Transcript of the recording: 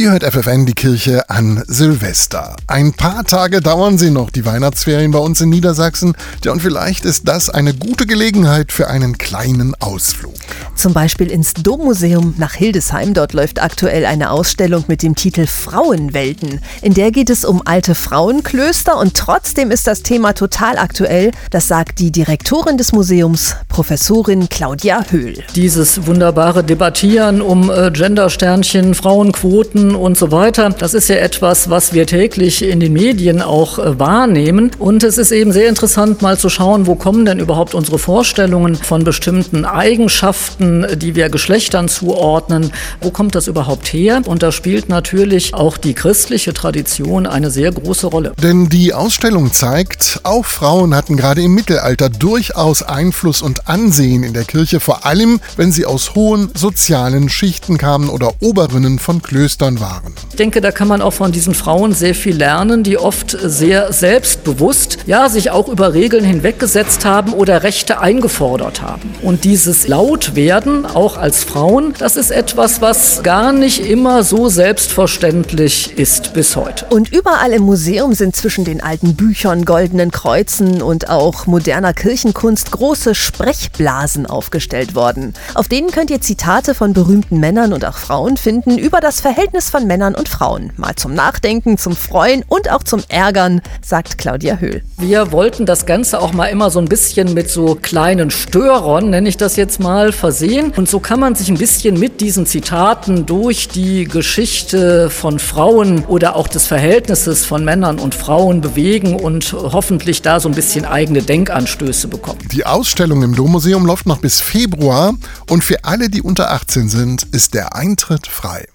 Ihr hört FFN die Kirche an Silvester. Ein paar Tage dauern sie noch, die Weihnachtsferien bei uns in Niedersachsen. Ja, und vielleicht ist das eine gute Gelegenheit für einen kleinen Ausflug. Zum Beispiel ins Dommuseum nach Hildesheim. Dort läuft aktuell eine Ausstellung mit dem Titel Frauenwelten. In der geht es um alte Frauenklöster und trotzdem ist das Thema total aktuell. Das sagt die Direktorin des Museums, Professorin Claudia Höhl. Dieses wunderbare Debattieren um äh, Gendersternchen, Frauenquoten, und so weiter. Das ist ja etwas, was wir täglich in den Medien auch äh, wahrnehmen. Und es ist eben sehr interessant, mal zu schauen, wo kommen denn überhaupt unsere Vorstellungen von bestimmten Eigenschaften, die wir Geschlechtern zuordnen. Wo kommt das überhaupt her? Und da spielt natürlich auch die christliche Tradition eine sehr große Rolle. Denn die Ausstellung zeigt, auch Frauen hatten gerade im Mittelalter durchaus Einfluss und Ansehen in der Kirche, vor allem wenn sie aus hohen sozialen Schichten kamen oder Oberinnen von Klöstern waren. Ich denke, da kann man auch von diesen Frauen sehr viel lernen, die oft sehr selbstbewusst, ja, sich auch über Regeln hinweggesetzt haben oder Rechte eingefordert haben. Und dieses Lautwerden, auch als Frauen, das ist etwas, was gar nicht immer so selbstverständlich ist bis heute. Und überall im Museum sind zwischen den alten Büchern, goldenen Kreuzen und auch moderner Kirchenkunst große Sprechblasen aufgestellt worden. Auf denen könnt ihr Zitate von berühmten Männern und auch Frauen finden über das Verhältnis von Männern und Frauen. Mal zum Nachdenken, zum Freuen und auch zum Ärgern, sagt Claudia Höhl. Wir wollten das Ganze auch mal immer so ein bisschen mit so kleinen Störern, nenne ich das jetzt mal, versehen. Und so kann man sich ein bisschen mit diesen Zitaten durch die Geschichte von Frauen oder auch des Verhältnisses von Männern und Frauen bewegen und hoffentlich da so ein bisschen eigene Denkanstöße bekommen. Die Ausstellung im Dommuseum läuft noch bis Februar und für alle, die unter 18 sind, ist der Eintritt frei.